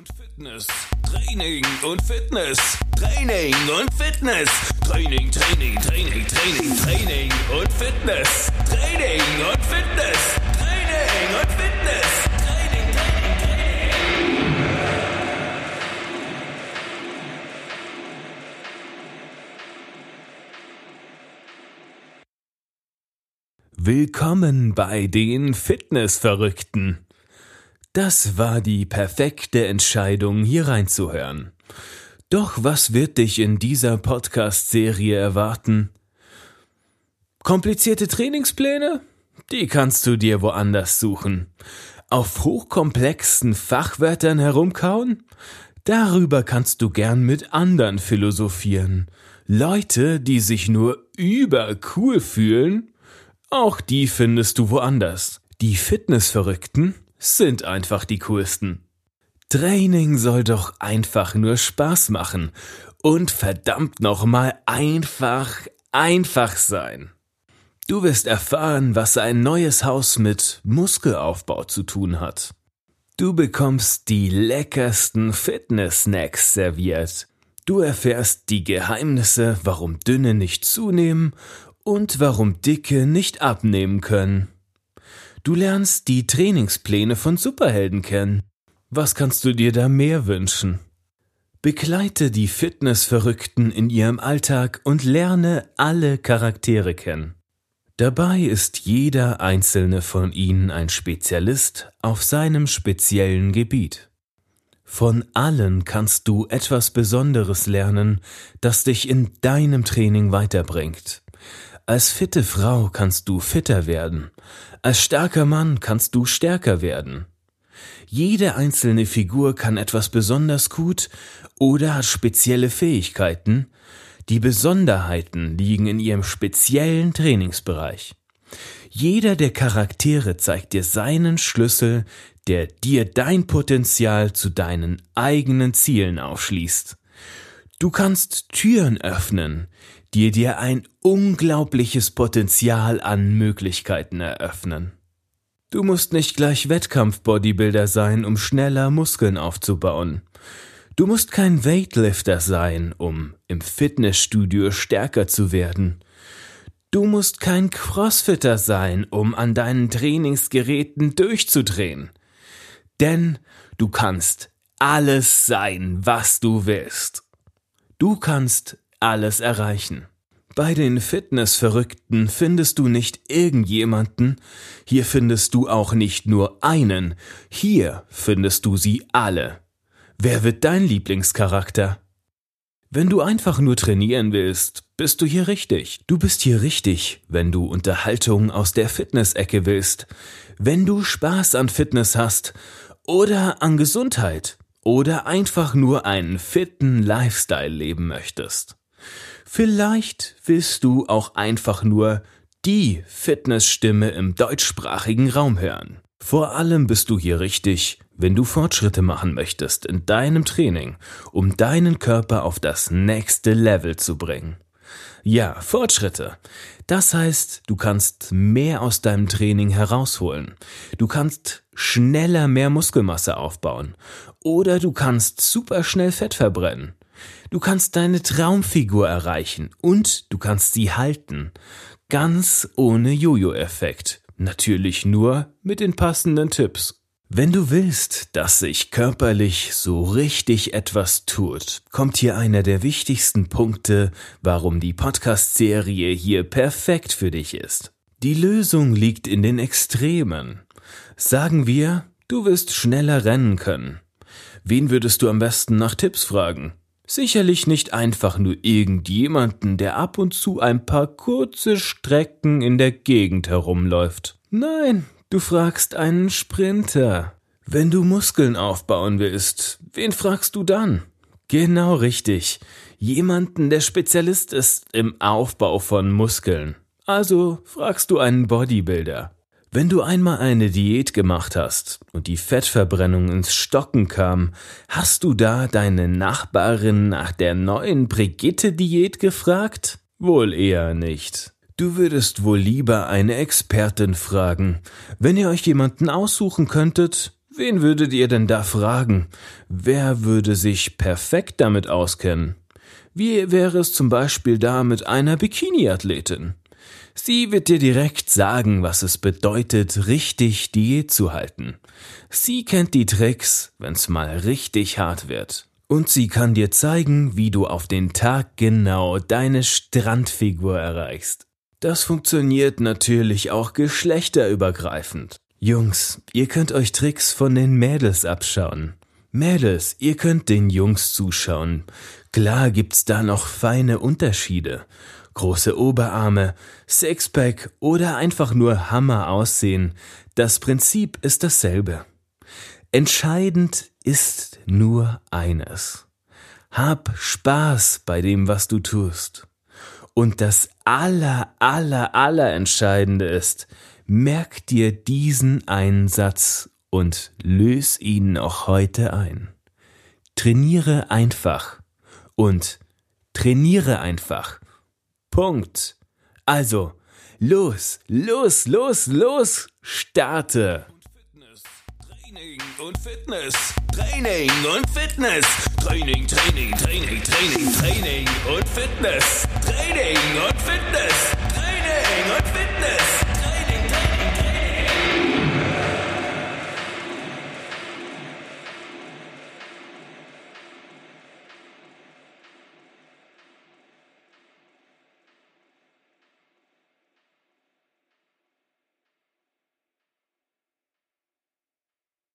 und Fitness. Training und Fitness. Training und Fitness. Training, Training, Training, Training, Training und Fitness. Training und Fitness. Training und Fitness. Training, Training, Training. Willkommen bei den Fitnessverrückten. Das war die perfekte Entscheidung, hier reinzuhören. Doch was wird dich in dieser Podcast-Serie erwarten? Komplizierte Trainingspläne? Die kannst du dir woanders suchen. Auf hochkomplexen Fachwörtern herumkauen? Darüber kannst du gern mit anderen philosophieren. Leute, die sich nur übercool fühlen? Auch die findest du woanders. Die Fitnessverrückten sind einfach die coolsten. Training soll doch einfach nur Spaß machen und verdammt nochmal einfach, einfach sein. Du wirst erfahren, was ein neues Haus mit Muskelaufbau zu tun hat. Du bekommst die leckersten Fitness-Snacks serviert. Du erfährst die Geheimnisse, warum Dünne nicht zunehmen und warum Dicke nicht abnehmen können. Du lernst die Trainingspläne von Superhelden kennen. Was kannst du dir da mehr wünschen? Begleite die Fitnessverrückten in ihrem Alltag und lerne alle Charaktere kennen. Dabei ist jeder einzelne von ihnen ein Spezialist auf seinem speziellen Gebiet. Von allen kannst du etwas Besonderes lernen, das dich in deinem Training weiterbringt. Als fitte Frau kannst du fitter werden. Als starker Mann kannst du stärker werden. Jede einzelne Figur kann etwas besonders gut oder hat spezielle Fähigkeiten. Die Besonderheiten liegen in ihrem speziellen Trainingsbereich. Jeder der Charaktere zeigt dir seinen Schlüssel, der dir dein Potenzial zu deinen eigenen Zielen aufschließt. Du kannst Türen öffnen, die dir ein unglaubliches Potenzial an Möglichkeiten eröffnen. Du musst nicht gleich Wettkampf-Bodybuilder sein, um schneller Muskeln aufzubauen. Du musst kein Weightlifter sein, um im Fitnessstudio stärker zu werden. Du musst kein Crossfitter sein, um an deinen Trainingsgeräten durchzudrehen. Denn du kannst alles sein, was du willst. Du kannst alles erreichen. Bei den Fitnessverrückten findest du nicht irgendjemanden, hier findest du auch nicht nur einen, hier findest du sie alle. Wer wird dein Lieblingscharakter? Wenn du einfach nur trainieren willst, bist du hier richtig. Du bist hier richtig, wenn du Unterhaltung aus der Fitnessecke willst, wenn du Spaß an Fitness hast oder an Gesundheit oder einfach nur einen fitten Lifestyle leben möchtest. Vielleicht willst du auch einfach nur die Fitnessstimme im deutschsprachigen Raum hören. Vor allem bist du hier richtig, wenn du Fortschritte machen möchtest in deinem Training, um deinen Körper auf das nächste Level zu bringen. Ja, Fortschritte. Das heißt, du kannst mehr aus deinem Training herausholen. Du kannst schneller mehr Muskelmasse aufbauen. Oder du kannst super schnell Fett verbrennen. Du kannst deine Traumfigur erreichen und du kannst sie halten. Ganz ohne Jojo-Effekt. Natürlich nur mit den passenden Tipps. Wenn du willst, dass sich körperlich so richtig etwas tut, kommt hier einer der wichtigsten Punkte, warum die Podcast-Serie hier perfekt für dich ist. Die Lösung liegt in den Extremen. Sagen wir, du wirst schneller rennen können. Wen würdest du am besten nach Tipps fragen? Sicherlich nicht einfach nur irgendjemanden, der ab und zu ein paar kurze Strecken in der Gegend herumläuft. Nein, du fragst einen Sprinter. Wenn du Muskeln aufbauen willst, wen fragst du dann? Genau richtig. Jemanden, der Spezialist ist im Aufbau von Muskeln. Also fragst du einen Bodybuilder. Wenn du einmal eine Diät gemacht hast und die Fettverbrennung ins Stocken kam, hast du da deine Nachbarin nach der neuen Brigitte-Diät gefragt? Wohl eher nicht. Du würdest wohl lieber eine Expertin fragen. Wenn ihr euch jemanden aussuchen könntet, Wen würdet ihr denn da fragen? Wer würde sich perfekt damit auskennen? Wie wäre es zum Beispiel da mit einer Bikini-Athletin? Sie wird dir direkt sagen, was es bedeutet, richtig Diät zu halten. Sie kennt die Tricks, wenn's mal richtig hart wird. Und sie kann dir zeigen, wie du auf den Tag genau deine Strandfigur erreichst. Das funktioniert natürlich auch geschlechterübergreifend. Jungs, ihr könnt euch Tricks von den Mädels abschauen. Mädels, ihr könnt den Jungs zuschauen. Klar gibt's da noch feine Unterschiede. Große Oberarme, Sixpack oder einfach nur Hammer aussehen. Das Prinzip ist dasselbe. Entscheidend ist nur eines. Hab Spaß bei dem, was du tust. Und das aller, aller, aller Entscheidende ist, merk dir diesen einen Satz und löse ihn noch heute ein. Trainiere einfach und trainiere einfach. Punkt. Also, los, los, los, los, starte. Training und Fitness, Training und Fitness, Training, Training, Training, Training, Training und Fitness, Training und Fitness, Training und Fitness.